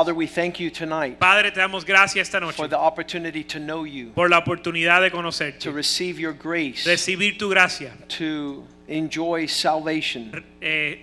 Father, we thank you tonight Padre, te damos gracias esta noche for the opportunity to know you, por la oportunidad de to receive your grace, recibir tu gracia, to enjoy salvation, eh,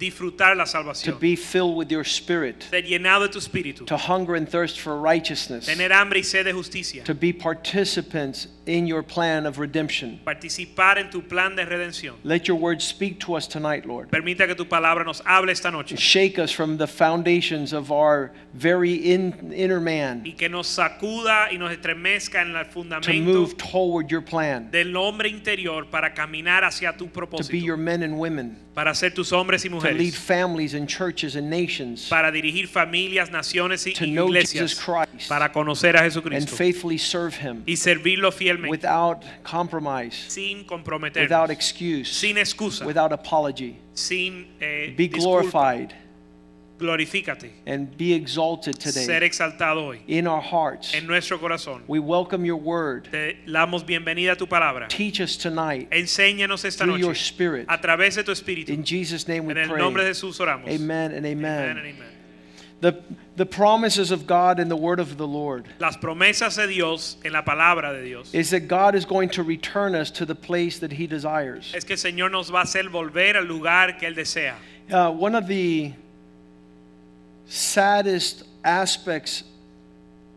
disfrutar la to be filled with your spirit, ser llenado de tu espíritu, to hunger and thirst for righteousness, tener hambre y sed de justicia, to be participants in your plan of redemption. participar en tu plan de redención. Let your word speak to us tonight, Lord. Permita que tu palabra nos hable esta noche Shake us from the foundations of our very in, inner man y que nos sacuda y nos estremezca en el to move toward your plan, del hombre interior para caminar hacia tu to be your men and women, para ser tus hombres y to lead families and churches and nations, para dirigir familias, naciones y to know Jesus Christ para conocer a and faithfully serve him y servirlo fielmente without compromise, sin without excuse, sin excusa, without apology. sin eh, Be disculpa. glorified Glorifícate, and be exalted today. ser exaltado hoy in our hearts. en nuestro corazón. We welcome your word. Te damos bienvenida a tu palabra. Teach us tonight Enséñanos esta through your spirit. a través de tu espíritu. In Jesus' name we pray. En el nombre de. Jesús oramos. Amen and Amen and amen. amen. The, the promises of God and the word of the Lord Las promesas de Dios en la palabra de Dios is that God is going to return us to the place that he desires. es que el Señor nos va a hacer volver al lugar que Él desea. Uh, one of the saddest aspects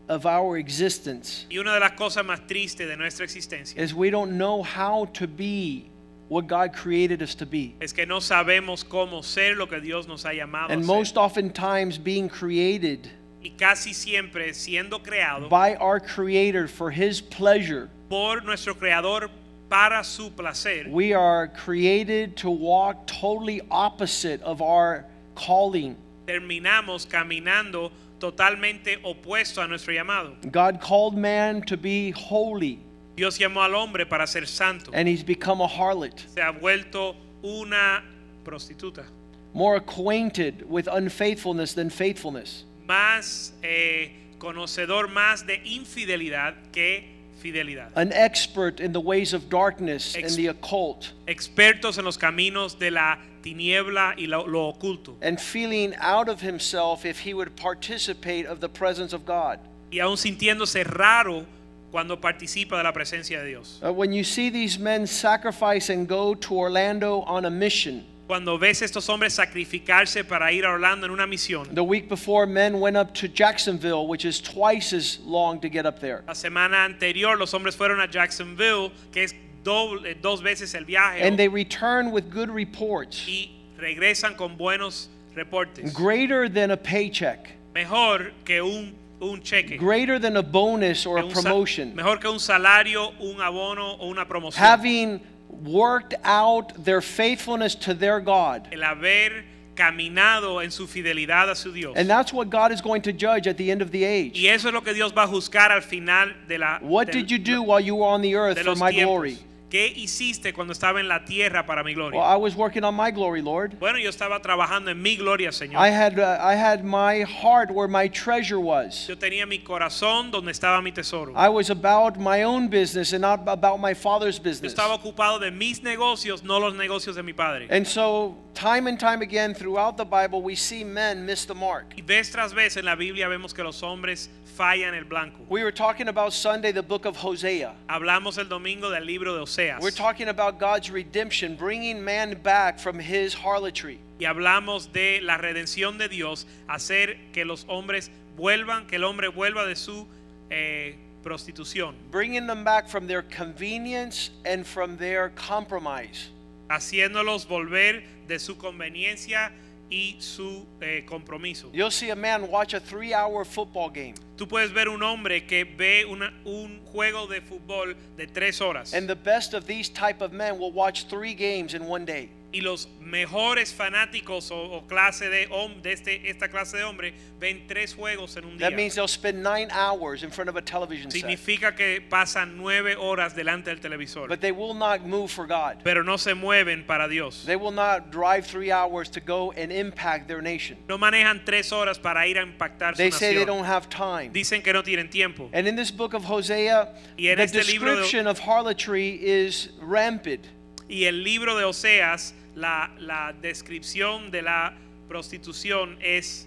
of our existence Y una de las cosas más tristes de nuestra existencia is we don't know how to be what God created us to be. es que no sabemos cómo ser lo que Dios nos ha llamado a And most oftentimes being created Y casi siempre siendo creado by our creator for his pleasure. por nuestro creador para su placer. We are created to walk totally opposite of our calling. Terminamos caminando totalmente opuesto a nuestro llamado. God called man to be holy, Dios llamó al hombre para ser santo. and he's become a harlot, Se ha vuelto una prostituta, more acquainted with unfaithfulness than faithfulness. más eh, conocedor más de infidelidad que fidelidad. An expert in the ways of darkness and the occult, Expertos en los caminos de la tiniebla y lo, lo oculto. and feeling out of himself if he would participate of the presence of God. Y aún sintiéndose raro cuando participa de la presencia de Dios. Uh, when you see these men sacrifice and go to Orlando on a mission, Cuando ves estos hombres sacrificarse para ir a Orlando en una misión. the week before, men went up to Jacksonville, which is twice as long to get up there. La semana anterior los hombres fueron a Jacksonville, que es doble- eh, dos veces el viaje, And they return with good reports, y regresan con buenos reportes. greater than a paycheck, Mejor que un, un cheque. greater than a bonus or a promotion. mejor que un salario, un abono o una promoción. Having worked out their faithfulness to their God. el haber caminado en su fidelidad a su Dios. And that's what God is going to judge at the end of the age. y eso es lo que Dios va a juzgar al final de la What del- did you do while you were on the earth for my tiempos. glory? ¿Qué hiciste cuando estaba en la tierra para mi gloria? Well, I was working on my glory, Lord. bueno, yo estaba trabajando en mi gloria, Señor. I had uh, I had my heart where my treasure was. yo tenía mi corazón donde estaba mi tesoro. I was about my own business and not about my father's Yo business. estaba ocupado de mis negocios, no los negocios de mi padre. And so, time and time again throughout the Bible, we see men miss the mark. y vez tras vez en la Biblia vemos que los hombres fallan el blanco. We were talking about Sunday, the book of Hosea. Hablamos el domingo del libro de Oseas. We're talking about God's redemption, bringing man back from his harlotry. y hablamos de la redención de Dios, hacer que los hombres vuelvan, que el hombre vuelva de su eh, prostitución, bringing them back from their convenience and from their compromise. haciéndolos volver de su conveniencia y su eh, compromiso. You'll see a man watch a three hour football game, Tú puedes ver un hombre que ve una- un juego de fútbol de tres horas and the best of these type of men will watch three games in one day. Y los mejores fanáticos o, o clase de, de este, esta clase de hombre ven tres juegos en un día. That means they'll spend nine hours in front of a television set. Significa que pasan nueve horas delante del televisor, But they will not move for God. pero no se mueven para Dios. They will not drive three hours to go and impact their nation. No manejan tres horas para ir a impactar su They say they nación. don't have time. Dicen que no tienen tiempo. And in this book of Hosea, Y en the este libro de- description of harlotry is rampant. Y el libro de Oseas, la, la descripción de la prostitución es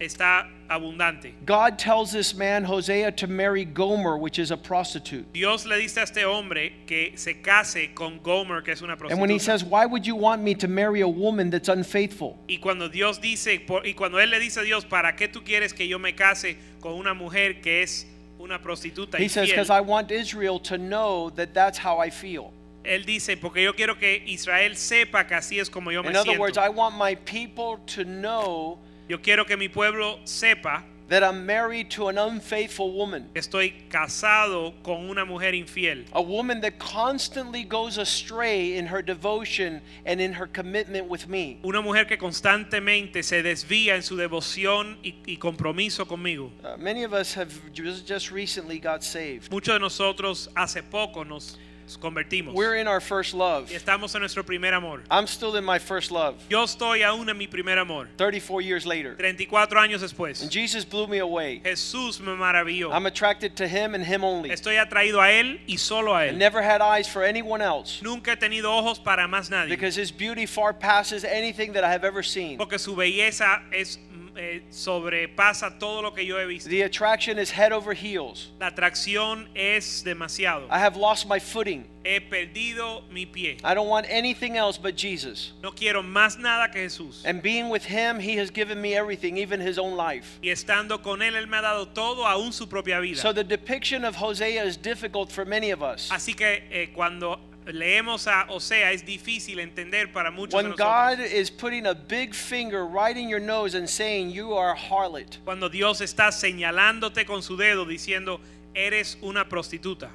está abundante. God tells this man, Hosea, to marry Gomer, which is a prostitute. Dios le dice a este hombre que se case con Gomer, que es una And when he prostituta. says, Why would you want me to marry a woman that's unfaithful? Y cuando Dios dice, por- y cuando él le dice a Dios, ¿para qué tú quieres que yo me case con una mujer que es una prostituta He says, infiel? Because I want Israel to know that that's how I feel. Él dice, porque yo quiero que Israel sepa que así es como yo me In other siento. words, I want my people to know Yo quiero que mi pueblo sepa that I'm married to an unfaithful woman. que estoy casado con una mujer infiel. A woman that constantly goes astray in her devotion and in her commitment with me. Una mujer que constantemente se desvía en su devoción y, y compromiso conmigo. Uh, many of us have just recently got saved. Muchos de nosotros hace poco nos convertimos. We're in our first love. Estamos en nuestro primer amor. I'm still in my first love, Yo estoy aún en mi primer amor. 34 years later. 34 años después. And Jesus blew me away. Jesús me maravilló. I'm attracted to him and him only. Estoy atraído a Él y solo a I Él. never had eyes for anyone else Nunca he tenido ojos para más nadie. because his beauty far passes anything that I have ever seen. Porque su belleza es, eh, sobrepasa todo lo que yo he visto. The attraction is head over heels. La atracción es demasiado. I have lost my footing. He perdido mi pie. I don't want anything else but Jesus. No quiero más nada que Jesús. And being with him, he has given me everything, even his own life. Y estando con Él, Él me ha dado todo, aún su propia vida. So the depiction of Hosea is difficult for many of us. Así que eh, cuando leemos a Osea es difícil entender para muchos de When nosotros. God is putting a big finger right in your nose and saying, You are a harlot, Cuando Dios está señalándote con su dedo diciendo, eres una prostituta.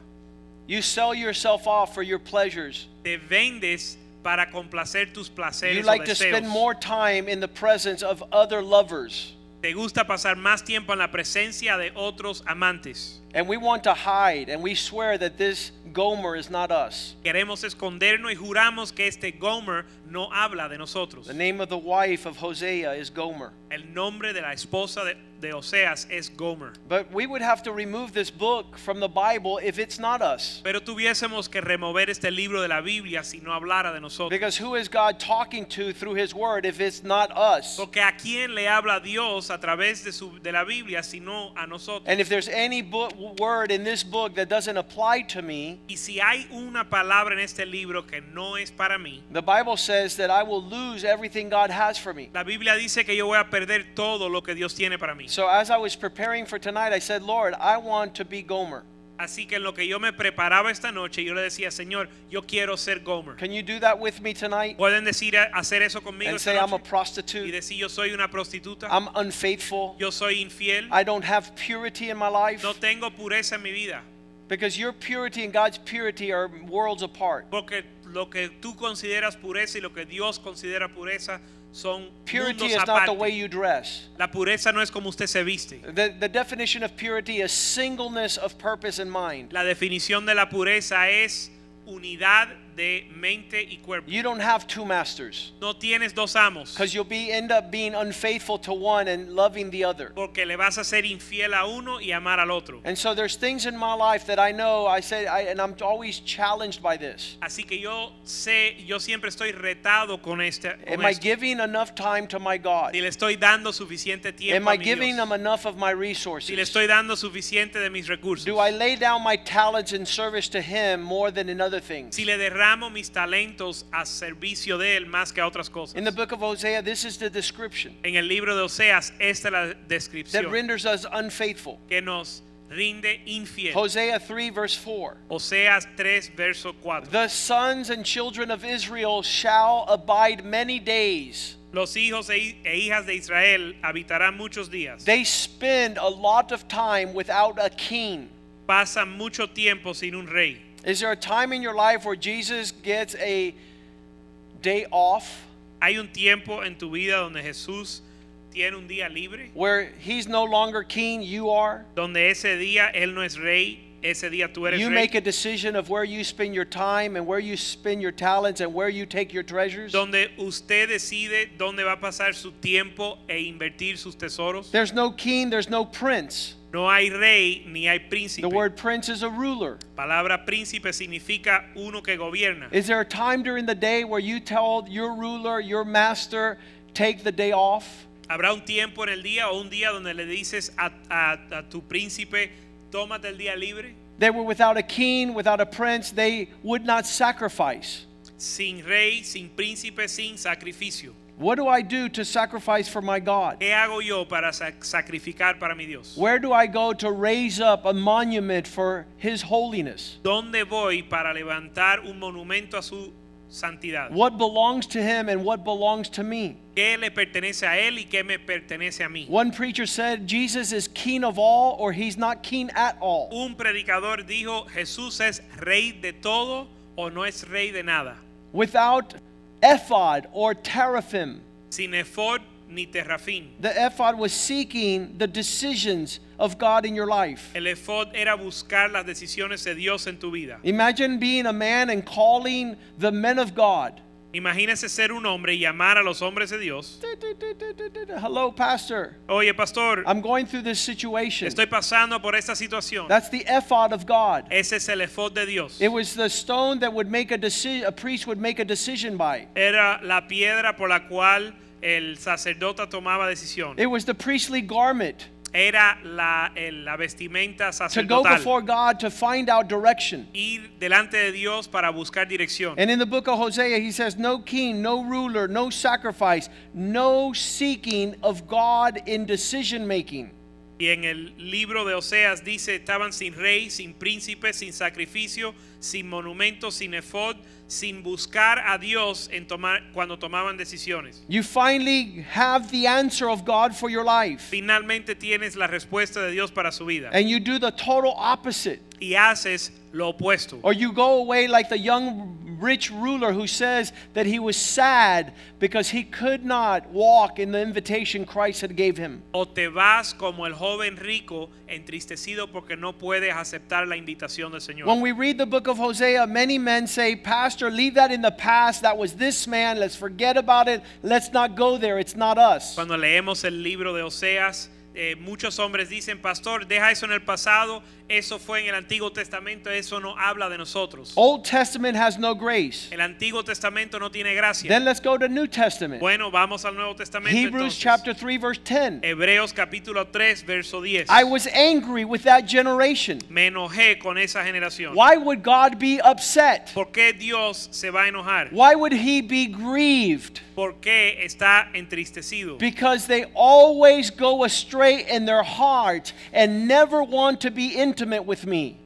you sell yourself off for your pleasures. Te vendes para complacer tus placeres You o like to deseos. spend more time in the presence of other lovers. Te gusta pasar más tiempo en la presencia de otros amantes. And we want to hide, and we swear that this Gomer is not us. Queremos escondernos y juramos que este Gomer no habla de nosotros. The name of the wife of Hosea is Gomer. El nombre de la esposa de, de Oseas es Gomer. But we would have to remove this book from the Bible if it's not us. Pero tuviésemos que remover este libro de la Biblia si no hablara de nosotros. Because who is God talking to through his word if it's not us? Porque a quién le habla Dios a través de, su, de la Biblia sino a nosotros. And if there's any book, word in this book that doesn't apply to me, Y si hay una palabra en este libro que no es para mí, the Bible says that I will lose everything God has for me. la Biblia dice que yo voy a perder todo lo que Dios tiene para mí. So as I was preparing for tonight, I said, Lord, I want to be Gomer. Así que en lo que yo me preparaba esta noche, yo le decía, Señor, yo quiero ser Gomer. Can you do that with me tonight? ¿Pueden decir hacer eso conmigo And esta say I'm a noche? Y prostitute, decir, yo soy una prostituta, I'm unfaithful, yo soy infiel, I don't have purity in my life. no tengo pureza en mi vida. Because your purity and God's purity are worlds apart. Porque lo que tú consideras pureza y lo que Dios considera pureza son Purity mundos is not the way you dress. La pureza no es como usted se viste. The, the definition of purity is singleness of purpose and mind. La definición de la pureza es unidad de mente y cuerpo. You don't have two masters No tienes dos amos. because you'll be end up being unfaithful to one and loving the other. Porque le vas a ser infiel a uno y amar al otro. And so there's things in my life that I know I say I, and I'm always challenged by this. Así que yo sé, yo siempre estoy retado con este. Am Con I giving enough time to my God? Si le estoy dando suficiente tiempo Am I giving Dios. them enough of my Si le estoy dando suficiente de mis recursos. Do I lay down my talents in service to Him more than in other things? si le derramo mis talentos a servicio de él más que a otras cosas. In the book of Hosea, this is the description En el libro de Oseas, esta es la that descripción renders us unfaithful. que nos rinde infiel. Hosea 3, verse 4. Oseas 3, verso 4. The sons and children of Israel shall abide many days. Los hijos e e hijas de Israel habitarán muchos días. They spend a lot of time without a king. Pasan mucho tiempo sin un rey. Is there a time in your life where Jesus gets a day off Hay un tiempo en tu vida donde Jesús tiene un día libre, where he's no longer king, you are. donde ese día Él no es rey, ese día tú eres You rey. make a decision of where you spend your time and where you spend your talents and where you take your treasures. donde usted decide dónde va a pasar su tiempo e invertir sus tesoros. There's no king, there's no prince. No hay rey ni hay príncipe. The word prince is a ruler. Palabra príncipe significa uno que gobierna. Is there a time during the day where you tell your ruler, your master, take the day off? Habrá un tiempo en el día o un día donde le dices a, a- a tu príncipe, tómate el día libre. They were without a king, without a prince, they would not sacrifice. Sin rey, sin príncipe, sin sacrificio. What do I do to sacrifice for my God? ¿Qué hago yo para sac- sacrificar para mi Dios? Where do I go to raise up a monument for His holiness? ¿Dónde voy para levantar un monumento a su santidad? What belongs to Him and what belongs to me? ¿Qué le pertenece a él y qué me pertenece a mí? One preacher said Jesus is king of all or He's not king at all. Un predicador dijo, Jesús es rey de todo o no es rey de nada. Without ephod or teraphim, Sin ephod ni terrafín. the ephod was seeking the decisions of God in your life. El ephod era buscar las decisiones de Dios en tu vida. Imagine being a man and calling the men of God. Imagínese ser un hombre y llamar a los hombres de Dios. Hello, Pastor. Oye, pastor, I'm going through this situation. estoy pasando por esta situación. That's the ephod of God. Ese es el de Dios. It was the stone that would make a decision, a priest would make a decision by. Era la piedra por la cual el sacerdote tomaba decisión. It was the priestly garment Era la, la vestimenta to go sacerdotal. before God to find out direction. Ir delante de Dios para buscar dirección. And in the book of Hosea, he says, No king, no ruler, no sacrifice, no seeking of God in decision making. Y en el libro de Oseas dice, estaban sin rey, sin príncipe, sin sacrificio, sin monumento, sin efod, sin buscar a Dios en tomar, cuando tomaban decisiones. You finally have the answer of God for your life. Finalmente tienes la respuesta de Dios para su vida. And you do the total opposite. Y haces lo opuesto. Or you go away like the young rich ruler who says that he was sad because he could not walk in the invitation Christ had gave him. O te vas como el joven rico entristecido porque no puedes aceptar la invitación del Señor. When we read the book of Hosea, many men say, Pastor, leave that in the past. That was this man. Let's forget about it. Let's not go there. It's not us. Cuando leemos el libro de Oseas, eh, muchos hombres dicen, pastor, deja eso en el pasado, eso fue en el Antiguo Testamento, eso no habla de nosotros. Old Testament has no grace. El Antiguo Testamento no tiene gracia. Then let's go to New Testament. Bueno, vamos al Nuevo Testamento. Hebrews entonces. chapter 3, verse 10. Hebreos capítulo 3, verso 10. I was angry with that generation. Me enojé con esa generación. Why would God be upset? ¿Por qué Dios se va a enojar? Why would he be grieved? ¿Por qué está entristecido? Because they always go astray in their heart and never want to be intimate with me.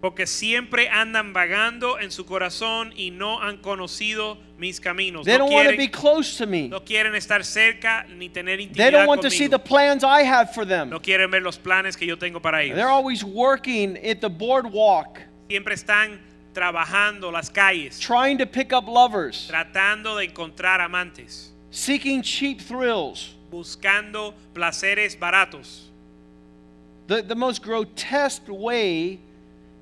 Porque siempre andan vagando en su corazón y no han conocido mis caminos. They No don't want to be close to me. no quieren estar cerca ni tener They intimidad don't want to see the conmigo. plans I have for them. No quieren ver los planes que yo tengo para ellos. They're always working at the boardwalk, Siempre están trabajando las calles, trying to pick up lovers, tratando de encontrar amantes, seeking cheap thrills. buscando placeres baratos. The, the most grotesque way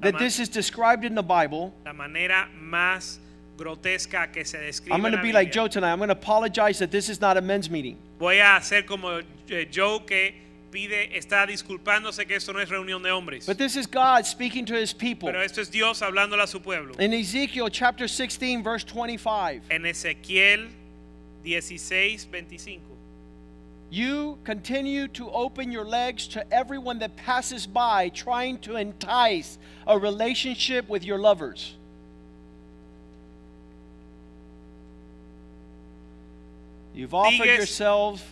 that this is described in the Bible. La manera más grotesca que se describe. I'm going to be like Joe tonight. I'm going to apologize that this is not a men's meeting. Voy a hacer como eh, Joe que pide, está disculpándose que esto no es reunión de hombres. But this is God speaking to his people. Pero esto es Dios hablándole a su pueblo. In Ezekiel chapter 16, verse 25, En Ezequiel 16, 25. You continue to open your legs to everyone that passes by, trying to entice a relationship with your lovers. You've offered yourself.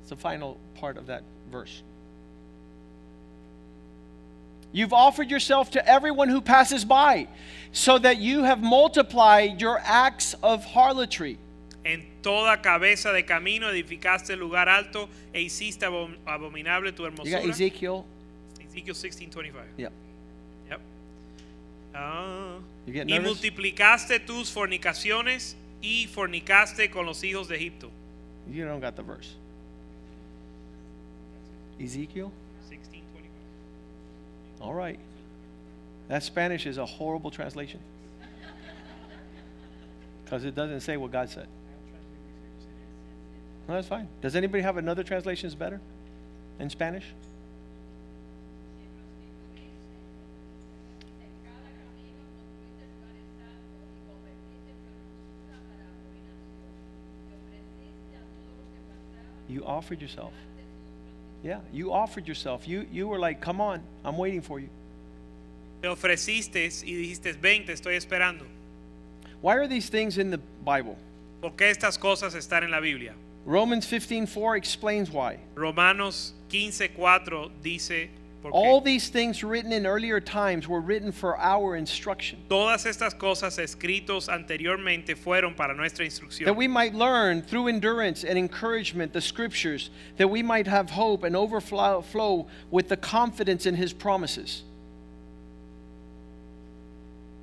It's the final part of that verse. You've offered yourself to everyone who passes by, so that you have multiplied your acts of harlotry. En toda cabeza de camino edificaste lugar alto e hiciste abom- abominable tu You got hermosura. Ezekiel? Ezekiel 16, 25. Yep. Yep. Ah. You get y nervous? multiplicaste tus fornicaciones y fornicaste con los hijos de Egipto. You don't got the verse. Ezekiel? 16:25. All right. That Spanish is a horrible translation. Because it doesn't say what God said. No, that's fine. Does anybody have another translation that's better in Spanish? You offered yourself. Yeah, you offered yourself. You, you were like, come on, I'm waiting for you. Te ofreciste y dijiste, ven, te estoy esperando. Why are these things in the Bible? ¿Por qué estas cosas están en la Biblia? Romans 15:4 explains why. Romanos 15:4 dice, ¿por qué? All these things written in earlier times were written for our instruction, Todas estas cosas escritos anteriormente fueron para nuestra that we might learn through endurance and encouragement the scriptures, that we might have hope and overflow flow with the confidence in his promises.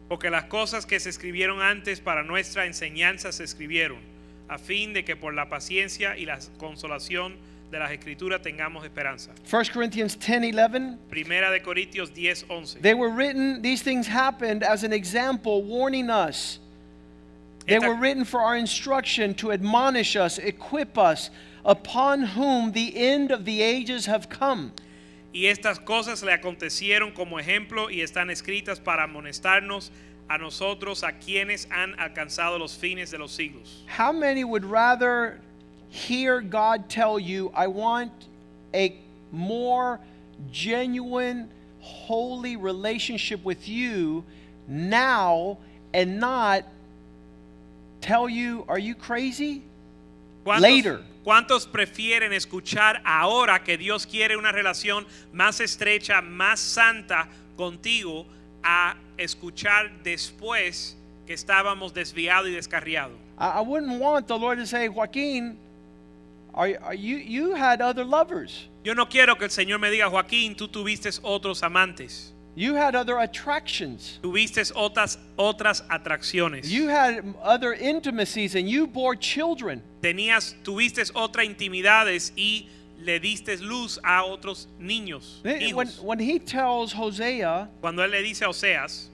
porque las cosas que se escribieron antes para nuestra enseñanza se escribieron, a fin de que por la paciencia y la consolación de las escrituras tengamos esperanza. 1 Corinthians 10:11 Primera de Corintios 10:11. They were written, these things happened as an example, warning us. They were written for our instruction, to admonish us, equip us, upon whom the end of the ages have come. Y estas cosas le acontecieron como ejemplo y están escritas para amonestarnos a nosotros, a quienes han alcanzado los fines de los siglos. How many would rather hear God tell you, I want a more genuine, holy relationship with you now and not tell you, Are you crazy? ¿Cuántos, Later. cuántos prefieren escuchar ahora que Dios quiere una relación más estrecha, más santa contigo, a escuchar después que estábamos desviados y descarriados? I, I wouldn't want the Lord to say, Joaquin, are, are you, you had other lovers. Yo no quiero que el Señor me diga, Joaquín, tú tuviste otros amantes, You had other attractions. tuviste otras, otras atracciones. You had other intimacies and you bore children. tenías, tuviste otras intimidades y le diste luz a otros niños, When, hijos. when he tells Hosea, Cuando él le dice a Oseas,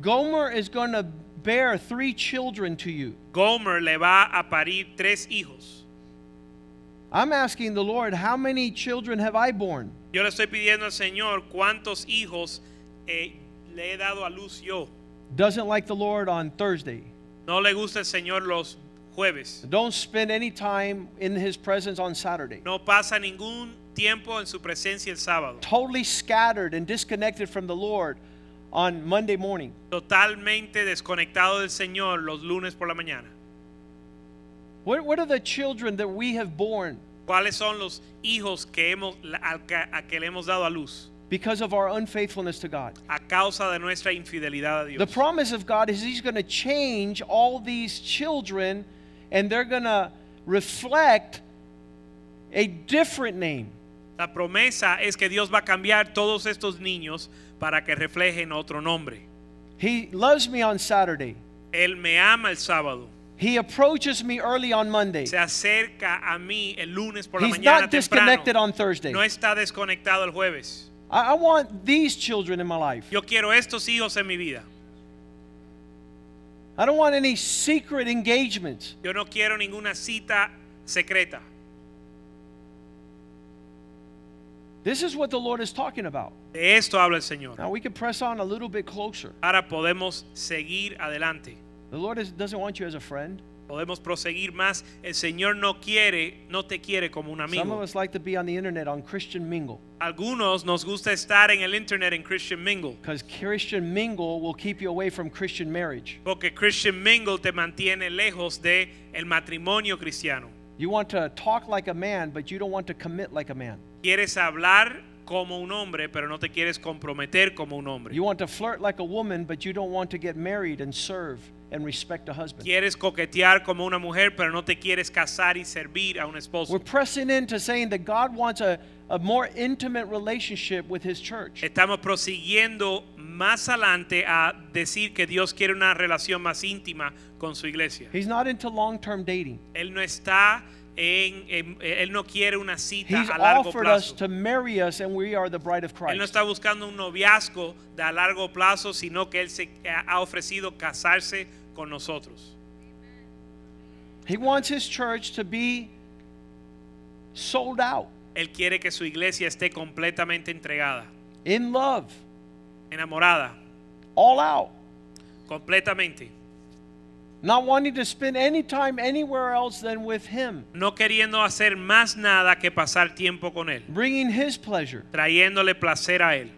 Gomer is going to bear three children to you. Gomer le va a parir tres hijos. I'm asking the Lord, how many children have I borne? Yo le estoy pidiendo al Señor cuántos hijos eh, le he dado a luz yo. Doesn't like the Lord on Thursday. No le gusta el Señor los jueves. Don't spend any time in his presence on Saturday. No pasa ningún tiempo en su presencia el sábado. Totally scattered and disconnected from the Lord on Monday morning. Totalmente desconectado del Señor los lunes por la mañana. What, what are the children that we have borne ¿Cuáles son los hijos que hemos, a que le hemos dado a luz? because of our unfaithfulness to God? A causa de nuestra infidelidad a Dios. The promise of God is He's going to change all these children and they're going to reflect a different name. La promesa es que Dios va a cambiar todos estos niños para que reflejen otro nombre. He loves me on Saturday. Él me ama el sábado. He approaches me early on Monday. Se acerca a mí el lunes por la He's mañana not disconnected temprano. on Thursday. No está desconectado el jueves. I, I want these children in my life. Yo quiero estos hijos en mi vida. I don't want any secret engagements. Yo no quiero ninguna cita secreta. This is what the Lord is talking about. De esto habla el Señor. Now we can press on a little bit closer. Ahora podemos seguir adelante. The Lord is, doesn't want you as a friend. Podemos proseguir más. El Señor no quiere, no te quiere como un Some of amigo. us like to be on the internet on Christian Mingle Algunos nos gusta estar en el internet en Christian Mingle. because Christian Mingle will keep you away from Christian marriage. Porque Christian Mingle te mantiene lejos de el matrimonio cristiano. You want to talk like a man, but you don't want to commit like a man. Quieres hablar como un hombre, pero no te quieres comprometer como un hombre. You want to flirt like a woman, but you don't want to get married and serve and respect a husband. Quieres coquetear como una mujer, pero no te quieres casar y servir a un We're pressing into saying that God wants a, a more intimate relationship with His church. Estamos prosiguiendo más adelante a decir que Dios quiere una relación más íntima con su iglesia. He's not into long term dating. Él no está en, en- él no quiere una cita He's a largo offered us plazo. to marry us, and we are the bride of Él no Christ. está buscando un noviazgo de a largo plazo, sino que él se ha ofrecido casarse con nosotros. He wants his church to be sold out, Él quiere que su iglesia esté completamente entregada, in love, enamorada, all out, completamente, not wanting to spend any time anywhere else than with him, no queriendo hacer más nada que pasar tiempo con él, bringing his pleasure. trayéndole placer a él.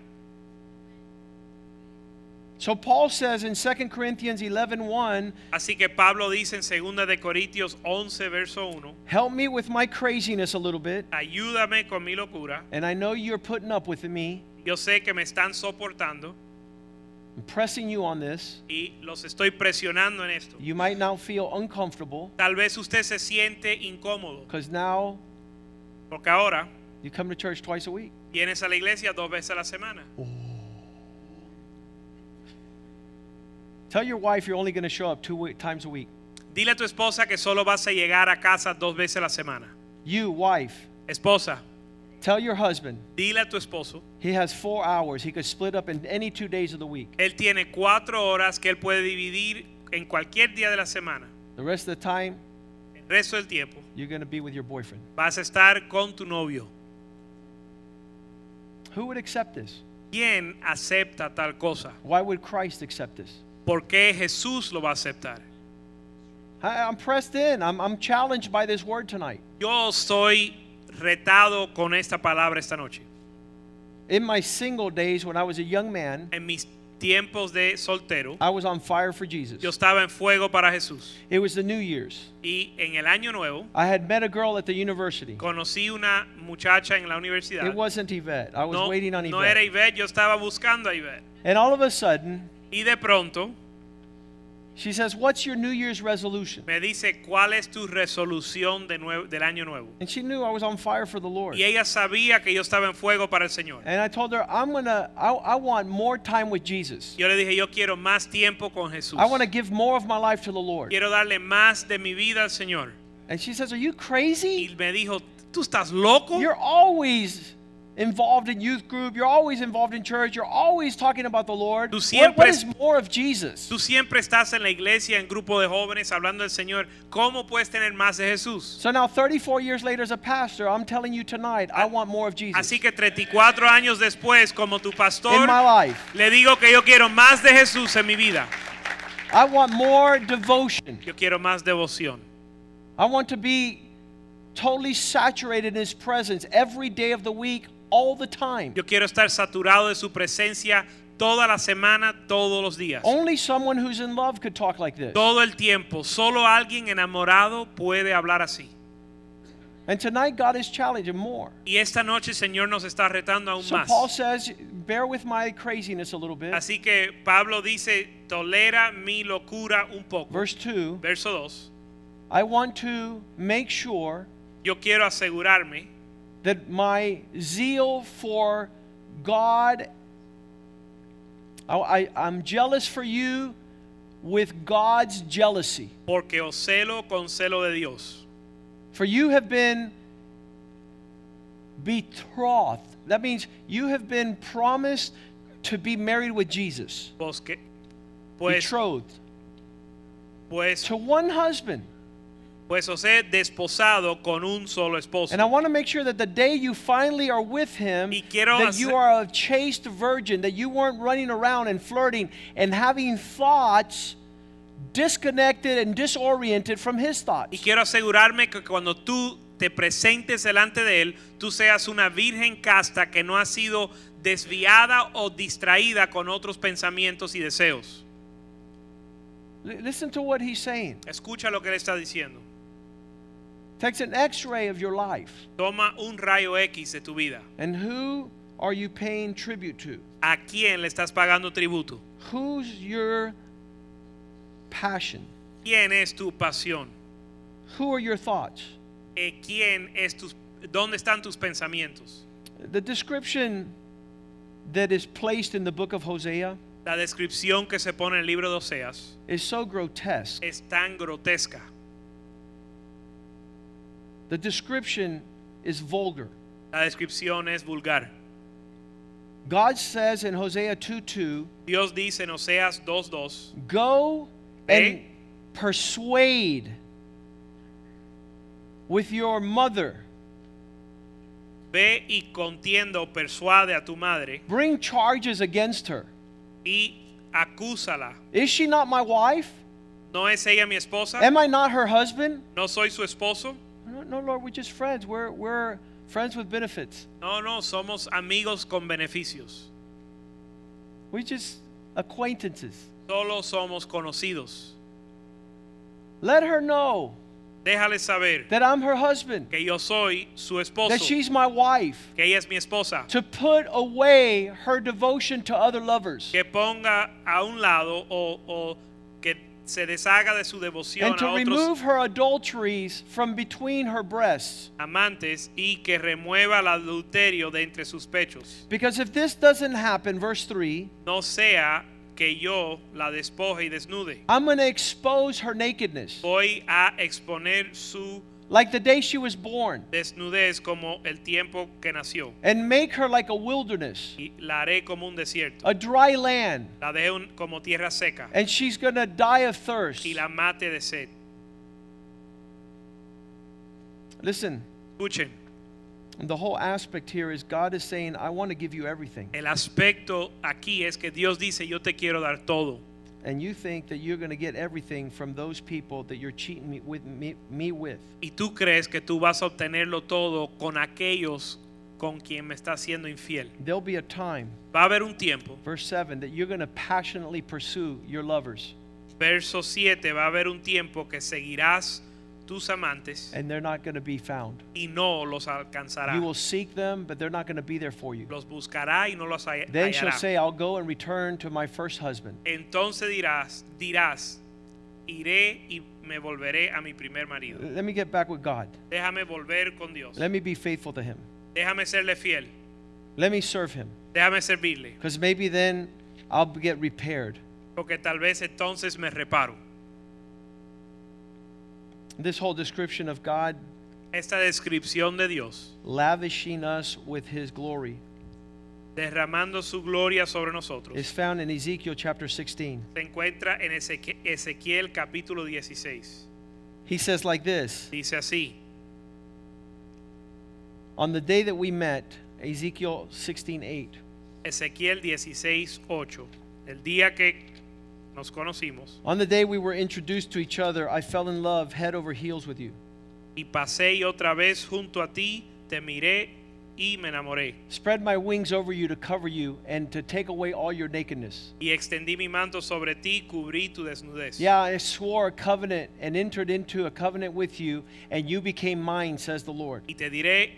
So Paul says in 2 Corinthians 11:1, Así que Pablo dice en 2 de Corintios 11 verso 1, help me with my craziness a little bit, ayúdame con mi locura. and I know you're putting up with me. Yo sé que me están soportando I'm pressing you on this. y los estoy presionando en esto. You might now feel uncomfortable Tal vez usted se siente incómodo because now porque ahora you come to church twice a week. vienes a la iglesia dos veces a la semana. Oh. Tell your wife you're only going to show up two times a week. Dile a tu esposa que solo vas a llegar a casa dos veces a la semana. You, wife, Esposa, tell your husband dile a tu esposo, he has four hours. He could split up in any two days of the week. él tiene cuatro horas que él puede dividir en cualquier día de la semana. The rest of the time, El resto del tiempo you're going to be with your boyfriend. vas a estar con tu novio. Who would accept this? ¿Quién acepta tal cosa? Why would Christ accept this? ¿Por qué Jesús lo va a aceptar? I, I'm pressed in. I'm, I'm challenged by this word tonight. Yo estoy retado con esta palabra esta noche. In my single days, when I was a young man, En mis tiempos de soltero, I was on fire for Jesus. yo estaba en fuego para Jesús. It was the New Year's. Y en el año nuevo I had met a girl at the university. conocí una muchacha en la universidad. It wasn't Yvette. I was No, waiting on no era Yvette. Yo estaba buscando a Ivette. And all of a sudden, Y de pronto she says, What's your New Year's resolution? me dice, ¿cuál es tu resolución de del año nuevo? And she knew I was on fire for the Lord. Y ella sabía que yo estaba en fuego para el Señor. And I told her, I'm going to, I, I want more time with Jesus. Yo le dije, yo quiero más tiempo con Jesús. I want to give more of my life to the Lord. Quiero darle más de mi vida al Señor. And she says, Are you crazy? Y me dijo, ¿tú estás loco? You're always involved in youth group. You're always involved in church. You're always talking about the Lord. Tú siempre what es- is more of Jesus? Tú siempre estás en la iglesia, en grupo de jóvenes, hablando del Señor. ¿Cómo puedes tener más de Jesús? So now, 34 years later, as a pastor, I'm telling you tonight, I want more of Jesus Así que 34 años después, como tu pastor, in my life. le digo que yo quiero más de Jesús en mi vida. I want more devotion. Yo quiero más devoción. I want to be totally saturated in His presence every day of the week, all the time. Yo quiero estar saturado de su presencia toda la semana, todos los días. Only someone who's in love could talk like this. Todo el tiempo. Solo alguien enamorado puede hablar así. And tonight, God is challenging more. Y esta noche el Señor nos está retando aún So más. Paul says, bear with my craziness a little bit. Así que Pablo dice, tolera mi locura un poco. Verse 2 Verso 2. I want to make sure Yo quiero asegurarme that my zeal for God, I, I, I'm jealous for you with God's jealousy. porque os celo con celo de Dios. For you have been betrothed. That means you have been promised to be married with Jesus. Pues, Betrothed pues, to one husband. Pues os he desposado con un solo esposo. And I want to make sure that the day you finally are with him, Y quiero that you are a chaste virgin, that you weren't running around and flirting and having thoughts disconnected and disoriented from his thoughts. Y quiero asegurarme que cuando tú te presentes delante de Él, tú seas una virgen casta que no ha sido desviada o distraída con otros pensamientos y deseos. L- Listen to what he's saying. Escucha lo que Él está diciendo. Takes an x-ray of your life. Toma un rayo X de tu vida. And who are you paying tribute to? ¿A quién le estás pagando tributo? Who's your passion? ¿Quién es tu pasión? Who are your thoughts? Eh, ¿Quién es tus, ¿Dónde están tus pensamientos? The description that is placed in the book of Hosea La descripción que se pone en el libro de Oseas is so grotesque. es tan grotesca. The description is vulgar. La descripción es vulgar. God says in Hosea 2 2, Dios dice en Oseas 2:2, Go ¿Eh? and persuade with your mother. ve y contiendo, persuade a tu madre Bring charges against her. y acúsala. Is she not my wife? ¿No es ella mi esposa? Am I not her husband? ¿No soy su esposo? No, no, Lord, we're just friends. We're, we're friends with benefits. No, no, somos amigos con beneficios. We're just acquaintances. Solo somos conocidos. Let her know Déjale saber that I'm her husband, que yo soy su esposo. that she's my wife, que ella es mi esposa. to put away her devotion to other lovers, Que ponga a un lado o, o se deshaga de su devoción and a to otros remove her adulteries from between her breasts. amantes y que remueva el adulterio de entre sus pechos. Because if this doesn't happen, verse 3, No sea que yo la despoje y desnude. I'm going to expose her nakedness, Voy a exponer su like the day she was born, desnudez como el tiempo que nació and make her like a wilderness, y la haré como un desierto. a dry land, La dejo un- como tierra seca and she's going to die of thirst. y la mate de sed. Listen, Escuchen, the whole aspect here is God is saying, I want to give you everything. el aspecto aquí es que Dios dice, yo te quiero dar todo. And you think that you're going to get everything from those people that you're cheating me with. Me, me with. Y tú crees que tú vas a obtenerlo todo con aquellos con quien me está siendo infiel. There'll be a time, Va a haber un tiempo, verse 7, that you're going to passionately pursue your lovers, verso 7, va a haber un tiempo que seguirás tus amantes and they're not going to be found. y no los alcanzará. You will seek them, but they're not going to be there for you. Los buscará y no los Then hallará. say, I'll go and return to my first husband. Entonces dirás, dirás, iré y me volveré a mi primer marido. Let me get back with God. Déjame volver con Dios. Let me be faithful to Him. Déjame serle fiel. Let me serve Him. Déjame servirle. Because maybe then I'll get repaired. Porque tal vez entonces me reparo. This whole description of God Esta descripción de Dios, lavishing us with His glory derramando su gloria sobre nosotros, is found in Ezekiel chapter 16. se encuentra en Ezequiel capítulo 16. He says like this Dice así, On the day that we met, Ezekiel 16 8, Ezequiel 16, 8. El día que nos conocimos on the day we were introduced to each other, I fell in love head over heels with you. y pasé y otra vez junto a ti, te miré y me enamoré. Spread my wings over you to cover you and to take away all your nakedness. Y extendí mi manto sobre ti, cubrí tu desnudez. Yeah, I swore a covenant and entered into a covenant with you, and you became mine, says the Lord. Y te diré,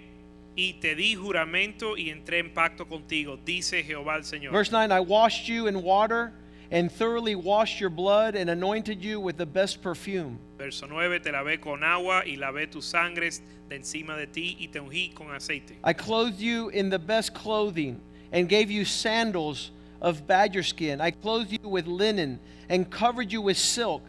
y te di juramento y entré en pacto contigo, dice Jehová el Señor. Verse 9 I washed you in water and thoroughly washed your blood and anointed you with the best perfume. Verso 9, te lavé con agua y lavé tus sangres de encima de ti y te ungí con aceite. I clothed you in the best clothing and gave you sandals of badger skin. I clothed you with linen and covered you with silk.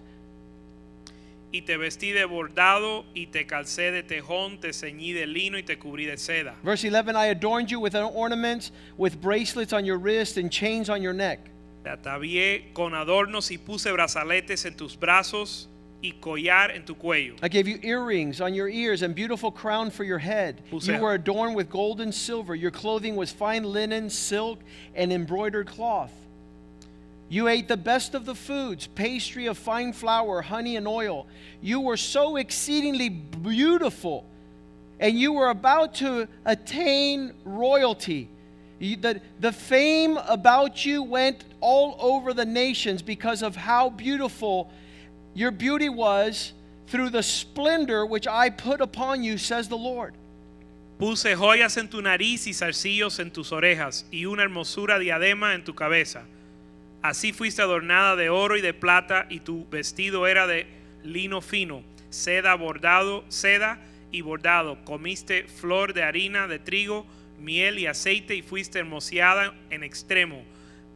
Y te vestí de bordado y te calcé de tejón, te ceñí de lino y te cubrí de seda. Verse 11 I adorned you with ornaments, with bracelets on your wrist and chains on your neck. Te atavié con adornos y puse brazaletes en tus brazos y collar en tu cuello. I gave you earrings on your ears and beautiful crown for your head. Puse- You were adorned with gold and silver. Your clothing was fine linen, silk, and embroidered cloth. You ate the best of the foods, pastry of fine flour, honey, and oil. You were so exceedingly beautiful, and you were about to attain royalty. The, the fame about you went all over the nations because of how beautiful your beauty was through the splendor which I put upon you, says the Lord. Puse joyas en tu nariz y zarcillos en tus orejas y una hermosura diadema en tu cabeza. Así fuiste adornada de oro y de plata y tu vestido era de lino fino, seda bordado, seda y bordado. Comiste flor de harina de trigo, miel y aceite y fuiste hermoseada en extremo.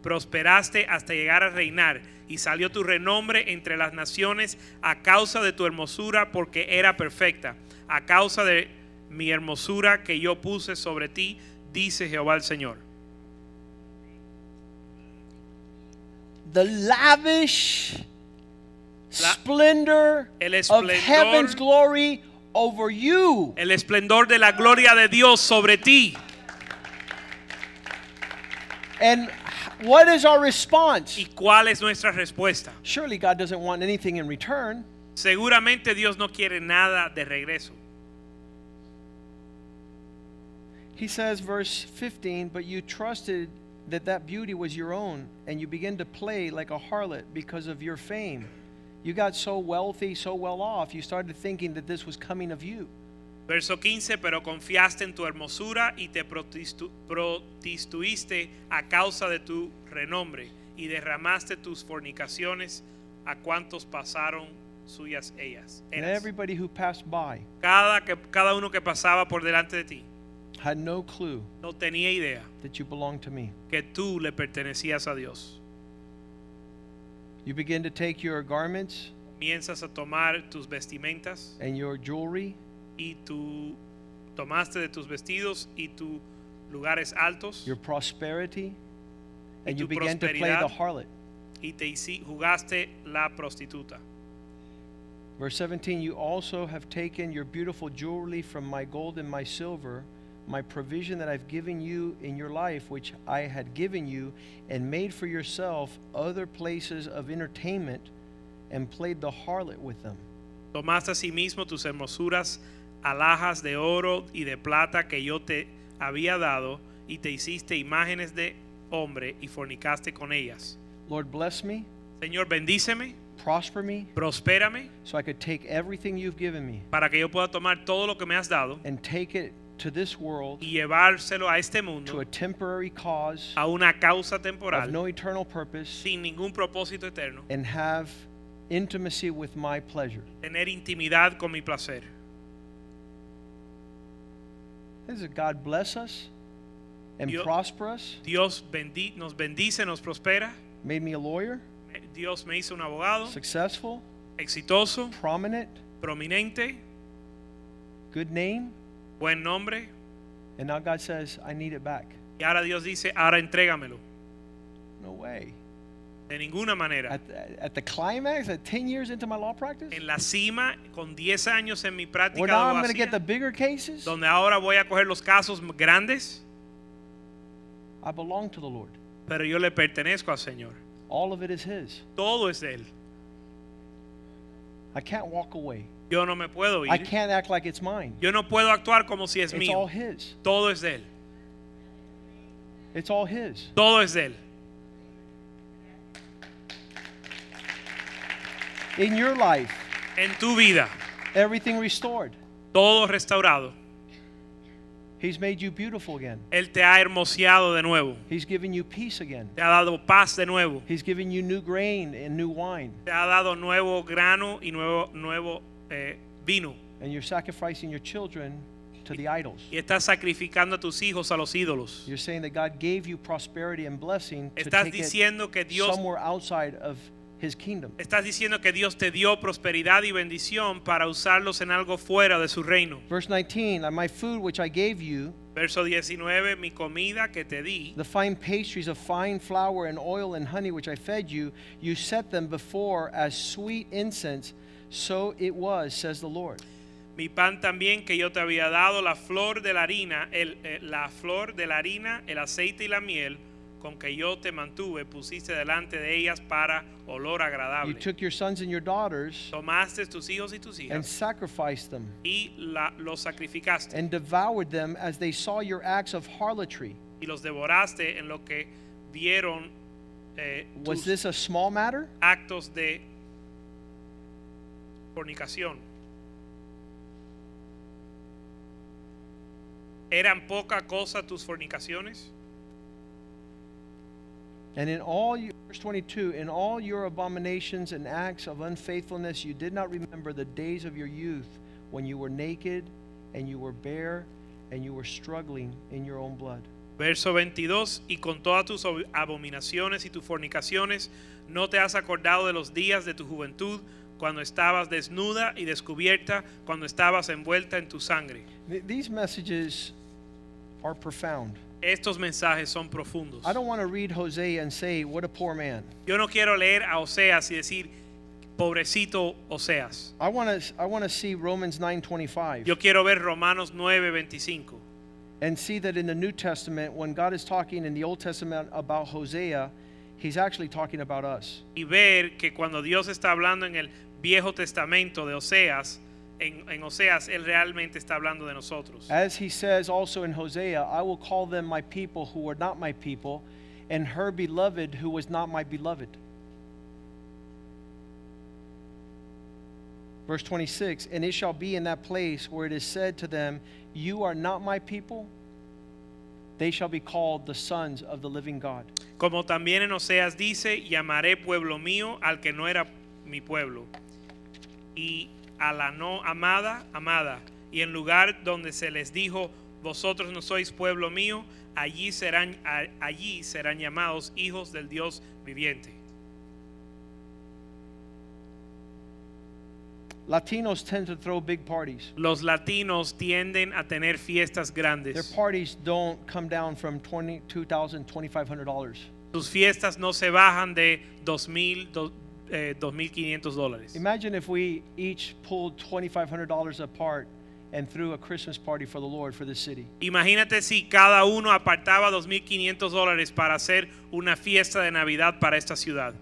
Prosperaste hasta llegar a reinar y salió tu renombre entre las naciones a causa de tu hermosura porque era perfecta, a causa de mi hermosura que yo puse sobre ti, dice Jehová el Señor. The lavish La- splendor El of heaven's glory over you. El esplendor de la gloria de Dios sobre ti. And what is our response? ¿Y cuál es nuestra respuesta? Surely God doesn't want anything in return. Seguramente Dios no quiere nada de regreso. He says, verse 15, but you trusted that that beauty was your own, and you began to play like a harlot because of your fame. You got so wealthy, so well off, you started thinking that this was coming of you. Verso 15, pero confiaste en tu hermosura y te prostituiste a causa de tu renombre y derramaste tus fornicaciones a cuantos pasaron suyas ellas. And eras. everybody who passed by Cada, que, cada uno que pasaba por delante de ti had no clue no tenía idea that you belonged to me. que tú le pertenecías a Dios. You begin to take your garments Comienzas a tomar tus vestimentas and your jewelry y tú tomaste de tus vestidos y tus lugares altos your prosperity, and you began to play the harlot. y te jugaste la prostituta. Verse 17, you also have taken your beautiful jewelry from my gold and my silver, my provision that I've given you in your life, which I had given you, and made for yourself other places of entertainment, and played the harlot with them. Tomaste asimismo tus hermosuras, alhajas de oro y de plata que yo te había dado, y te hiciste imágenes de hombre y fornicaste con ellas. Lord, bless me, Señor, bendíceme, prosper me, prospérame, so I could take everything you've given me para que yo pueda tomar todo lo que me has dado and take it to this world y llevárselo a este to mundo, a temporary cause a una causa of temporal, no eternal purpose, sin ningún propósito eterno, and have intimacy with my pleasure. tener intimidad con mi placer. God bless us and Dios- prosper us. Dios bendi- nos bendice, nos prospera. Made me a lawyer, Dios me hizo un abogado successful, exitoso, prominent, prominente, good name, buen nombre. and now God says, I need it back. Y ahora Dios dice, ahora entrégamelo. No way. De ninguna manera. At the, at the climax, at 10 years into my law practice, En la cima, con 10 años en mi where práctica now I'm going to get the bigger cases, donde ahora voy a coger los casos grandes, I belong to the Lord. pero yo le pertenezco al Señor. All of it is His. Todo es de Él. I can't walk away. Yo no me puedo I ir. can't act like it's mine. Yo no puedo actuar como si es It's all mío. His. Todo es de Él. It's all His. Todo es de Él. In your life, En tu vida, everything restored. todo restaurado. He's made you beautiful again. Él te ha hermoseado de nuevo. He's given you peace again. Te ha dado paz de nuevo. He's given you new grain and new wine. Te ha dado nuevo grano y nuevo, nuevo eh, vino. And you're sacrificing your children to the idols. Y estás sacrificando a tus hijos a los ídolos. You're saying that God gave you prosperity and blessing to Estás take it que Dios somewhere outside of His kingdom. Estás diciendo que Dios te dio prosperidad y bendición para usarlos en algo fuera de su reino. Verse 19, "And my food which I gave you, Verso 19, mi comida que te di, the fine pastries of fine flour and oil and honey which I fed you, you set them before as sweet incense. So it was, says the Lord. mi pan también que yo te había dado, la flor de la harina, el, eh, la flor de la harina, el aceite y la miel con que yo te mantuve, pusiste delante de ellas para olor You agradable. took your sons and your daughters Tomaste tus hijos y tus and hijas sacrificed them y la- los sacrificaste and devoured them as they saw your acts of harlotry. y los devoraste en lo que vieron eh, Was this a small matter? actos de fornicación. ¿Eran poca cosa tus fornicaciones? And in all your, verse 22, in all your abominations and acts of unfaithfulness, you did not remember the days of your youth when you were naked and you were bare and you were struggling in your own blood. Verso 22, y con todas tus abominaciones y tus fornicaciones, no te has acordado de los días de tu juventud, cuando estabas desnuda y descubierta, cuando estabas envuelta en tu sangre. These messages are profound. Estos mensajes son profundos. I don't want to read Hosea and say, What a poor man. Yo no quiero leer a Oseas y decir, pobrecito Oseas. I want to I want to see Romans 9:25 Yo quiero ver Romanos 9:25 and see that in the New Testament when God is talking in the Old Testament about Hosea, he's actually talking about us. y ver que cuando Dios está hablando en el Viejo Testamento de Oseas, en, en Oseas, Él realmente está hablando de nosotros. As he says also in Hosea, I will call them my people who were not my people, and her beloved who was not my beloved. Verse 26 And it shall be in that place where it is said to them, You are not my people, they shall be called the sons of the living God. Como también en Oseas dice, llamaré pueblo mío al que no era mi pueblo, y a la no amada, amada, y en lugar donde se les dijo, vosotros no sois pueblo mío, allí serán, allí serán llamados hijos del Dios viviente. Latinos tend to throw big parties. Los latinos tienden a tener fiestas Their grandes. parties don't come down from $20, $2,000, $2,500. Sus fiestas no se bajan de 2.000, do- eh, 2.500 dólares. Imagine if we each pulled $2,500 apart and threw a Christmas party for the Lord for this city. Imagínate si cada uno apartaba 2.500 dólares para hacer una fiesta de Navidad para esta ciudad.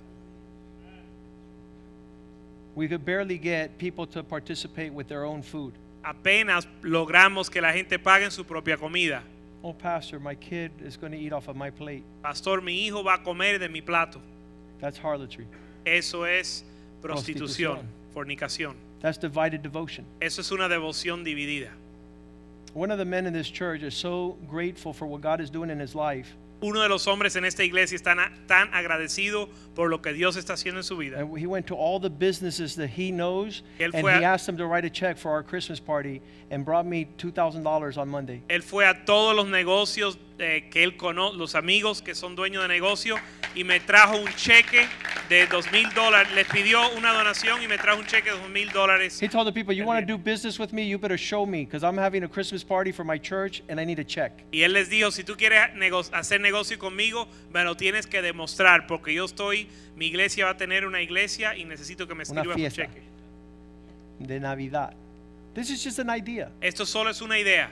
We could barely get people to participate with their own food. Apenas logramos que la gente pague su propia comida. Oh, Pastor, my kid is going to eat off of my plate. Pastor, mi hijo va a comer de mi plato. That's harlotry. Eso es prostitución, fornicación. That's divided devotion. Eso es una devoción dividida. One of the men in this church is so grateful for what God is doing in his life. Uno de los hombres en esta iglesia está tan agradecido por lo que Dios está haciendo en su vida. And he went to all the businesses that he knows and he a- asked them to write a check for our Christmas party and brought me $2,000 on Monday. Él fue a todos los negocios eh, que él conoce, los amigos que son dueños de negocio, y me trajo un cheque de dos mil dólares. Les pidió una donación y me trajo un cheque de dos mil dólares. He told the people, You want to do business with me? You better show me because I'm having a Christmas party for my church and I need a check. Y él les dijo, si tú quieres nego- hacer negocio conmigo, me lo tienes que demostrar, porque yo estoy, mi iglesia va a tener una iglesia y necesito que me escribas un cheque. De Navidad. This is just an idea. Esto solo es una idea.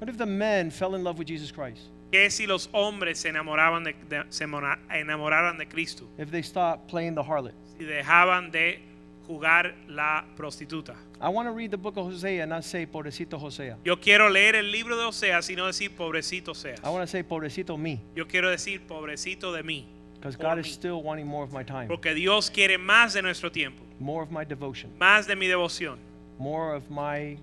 What if the men fell in love with Jesus Christ? Que si los hombres se enamoraban de, de- se mona- enamoraran de Cristo If they stopped playing the harlot? y dejaban de jugar la prostituta. I want to read the book of Hosea and not say pobrecito Hosea. Yo quiero leer el libro de Oseas y no decir pobrecito seas. I want to say pobrecito me Yo quiero decir pobrecito de mí. because God is mí. still wanting more of my time, Porque Dios quiere más de nuestro tiempo, more of my devotion, más de mi devoción, more of my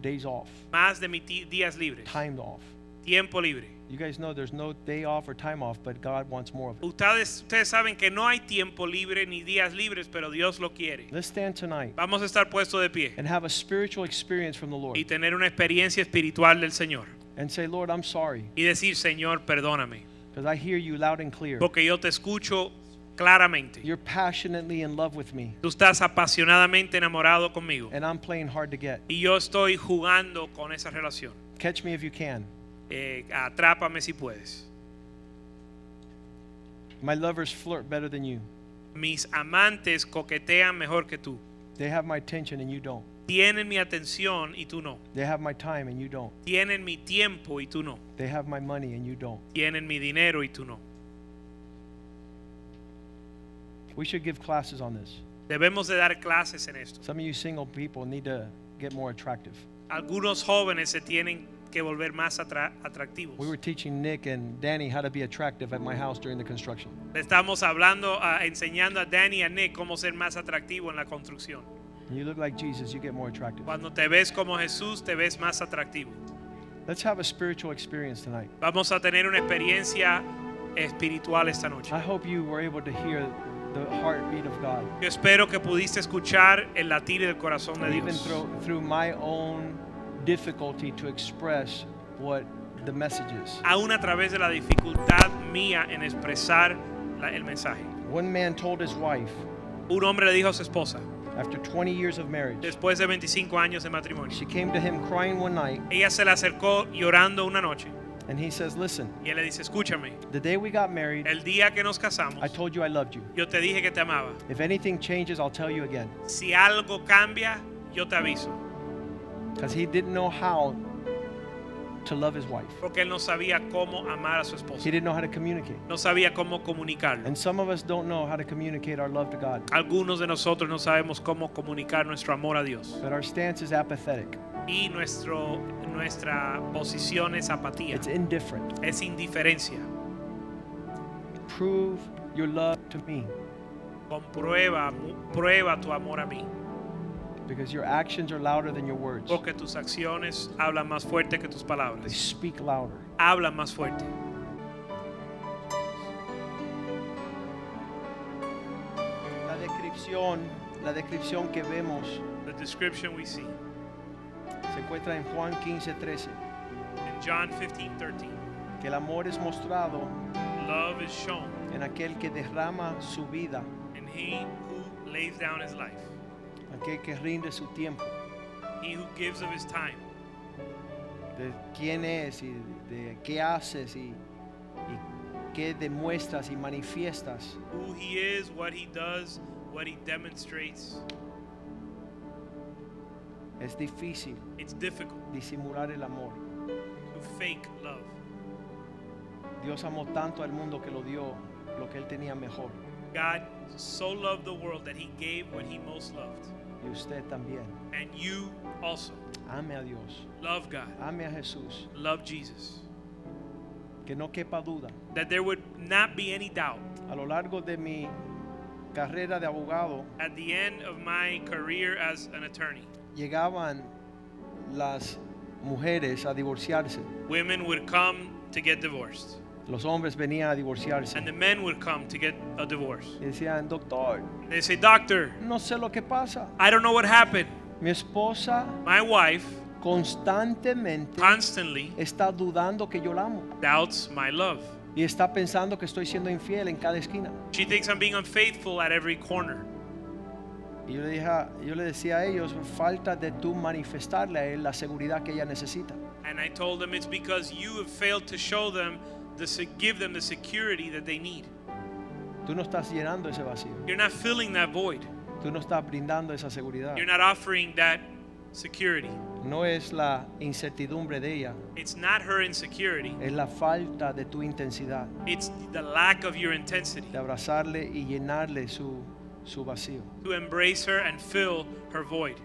days off, más de mis días libres, time off. tiempo libre. You guys know there's no day off or time off, but God wants more of it. Ustedes, ustedes saben que no hay tiempo libre ni días libres, pero Dios lo quiere. Let's stand tonight Vamos a estar puestos de pie and have a spiritual experience from the Lord y tener una experiencia espiritual del Señor. and say, Lord, I'm sorry y decir, Señor, perdóname, because I hear you loud and clear. porque yo te escucho claramente. You're passionately in love with me, Tú estás apasionadamente enamorado conmigo and I'm playing hard to get. y yo estoy jugando con esa relación. Catch me if you can. Eh, atrápame si puedes. My lovers flirt better than you. Mis amantes coquetean mejor que tú. They have my attention and you don't. Tienen mi atención y tú no. They have my time and you don't. Tienen mi tiempo y tú no. They have my money and you don't. Tienen mi dinero y tú no. We should give classes on this. Debemos de dar clases en esto. Some of you single people need to get more attractive. Algunos jóvenes se tienen que volver más atra- atractivos. We were teaching Nick and Danny how to be attractive at my house during the construction. Estamos hablando, a- enseñando a Danny y a Nick cómo ser más atractivo en la construcción. You look like Jesus, you get more attractive. Cuando te ves como Jesús, te ves más atractivo. Let's have a spiritual experience tonight. Vamos a tener una experiencia espiritual esta noche. I hope you were able to hear the heartbeat of God. Yo espero que pudiste escuchar el latir del corazón de Even Dios. through, through my own difficulty to express what the message is. aún a través de la dificultad mía en expresar la- el mensaje. One man told his wife, Un hombre le dijo a su esposa, after 20 years of marriage, después de 25 años de matrimonio, she came to him crying one night, ella se le acercó llorando una noche and he says, Listen, y él le dice, escúchame, the day we got married, el día que nos casamos, I told you I loved you. yo te dije que te amaba. If anything changes, I'll tell you again. Si algo cambia, yo te aviso. Because he didn't know how to love his wife, Porque él no sabía cómo amar a su he esposa. didn't know how to communicate. No sabía cómo comunicarlo. And some of us don't know how to communicate our love to God, Algunos de nosotros no sabemos cómo comunicar nuestro amor a Dios. but our stance is apathetic, Y nuestro, nuestra posición es apatía, it's indifferent. es indiferencia. Prove your love to me Comprueba, prueba tu amor a mí. Because your actions are louder than your words. Porque tus acciones hablan más fuerte que tus They palabras. speak louder. Hablan más fuerte. La descripción, la descripción que vemos The description we see se encuentra en Juan 15, 13, in John 15 13. que el amor es mostrado Love is shown en aquel que derrama su vida, in he who lays down his life, aquel que rinde su tiempo, he who gives of his time, de quién es y de qué haces y, y qué demuestras y manifiestas. who he is, what he does, what he demonstrates. Es difícil It's difficult disimular el amor. to fake love. Dios amó tanto al mundo que lo dio lo que él tenía mejor. God so loved the world that he gave what he most loved. Y usted también. And you also Ame a Dios. love God, Ame a Jesús. love Jesus. Que no quepa duda. That there would not be any doubt A lo largo de mi carrera de abogado, at the end of my career as an attorney, llegaban las mujeres a divorciarse. women would come to get divorced, Los hombres venían a divorciarse. and the men would come to get a divorce. Y decían, doctor, They say, Doctor, no sé lo que pasa. I don't know what happened. Mi esposa My wife constantemente constantly está dudando que yo la amo. doubts my love. Y está pensando que estoy siendo infiel en cada esquina. She thinks I'm being unfaithful at every corner. Y yo le, dije, yo le decía a ellos, falta de tú manifestarle a él la seguridad que ella necesita. And I told them it's because you have failed to show them, the, give them the security that they need. Tú no estás llenando ese vacío. You're not filling that void. Tú no estás brindando esa seguridad. You're not offering that security. No es la incertidumbre de ella, It's not her insecurity. es la falta de tu intensidad It's the lack of your intensity de abrazarle y llenarle su, su vacío. to embrace her and fill her void.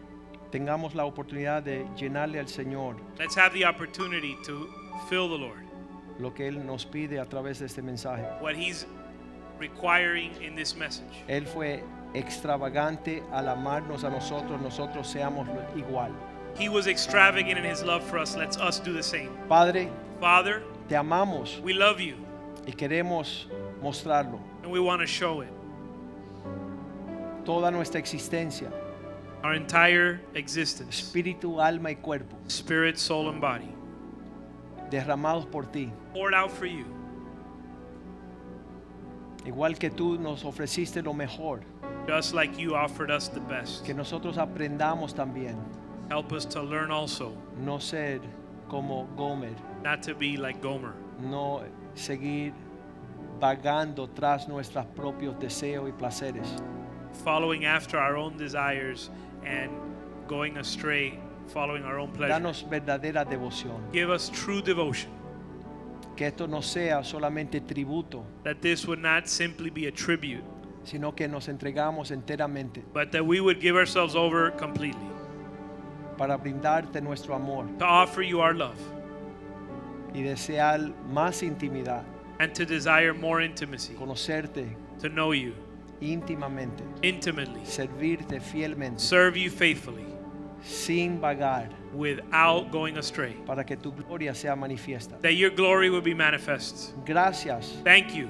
Tengamos la oportunidad de llenarle al Señor Let's have the opportunity to fill the Lord. Lo que Él nos pide a través de este mensaje. What He's requiring in this message. Él fue extravagante al amarnos a nosotros, nosotros seamos igual. He was extravagant in His love for us. Let's us do the same. Padre, Father, te amamos we love you y queremos mostrarlo. and we want to show it. Toda nuestra existencia, Our entire existence, espíritu, alma y cuerpo, spirit, soul, and body, derramados por ti. poured out for you. Igual que tú nos ofreciste lo mejor, Just like you offered us the best. que nosotros aprendamos también Help us to learn also no ser como Gomer, not to be like Gomer, no seguir vagando tras nuestros propios deseos y placeres, following after our own desires and going astray, following our own pleasure. danos verdadera devoción, Give us true devotion, que esto no sea solamente tributo, that this would not simply be a tribute, sino que nos entregamos enteramente but that we would give ourselves over completely para brindarte nuestro amor to offer you our love y desear más intimidad, and to desire more intimacy, conocerte to know you íntimamente, intimately, servirte fielmente, serve you faithfully sin vagar, without going astray, para que tu gloria sea manifiesta. that your glory will be manifest. Gracias Thank you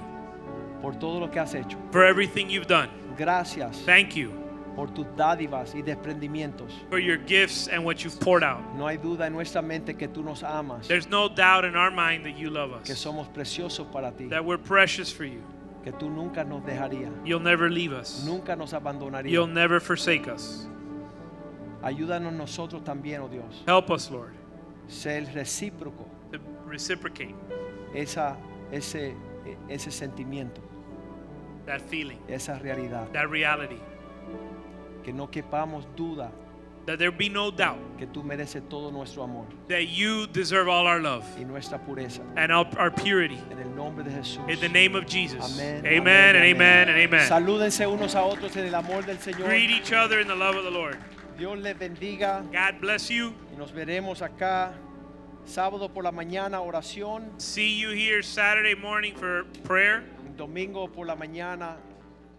por todo lo que has hecho. for everything you've done. Gracias Thank you por tus dádivas y desprendimientos. for your gifts and what you've poured out. No hay duda en nuestra mente que tú nos amas, There's no doubt in our mind that you love que us, somos preciosos para ti, that we're precious for you. que tú nunca nos dejarías, You'll never leave us, nunca nos you'll never forsake us. Ayúdanos nosotros también, oh Dios, Help us, Lord, ser recíproco, to reciprocate esa, ese, ese sentimiento, that feeling, esa realidad. that reality, Que no quepamos duda that there be no doubt que tú mereces todo nuestro amor that you deserve all our love y nuestra pureza. and our, our purity. En el nombre de Jesús. In the name of Jesus. Amén, Amen and amen and amen. Salúdense unos a otros en el amor del Señor. Greet each other in the love of the Lord. Dios les bendiga God bless you. y nos veremos acá sábado por la mañana oración, See you here Saturday morning for prayer, domingo por la mañana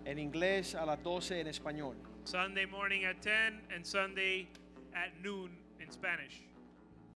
en inglés a las 12 en español. Sunday morning at 10, and Sunday at noon in Spanish.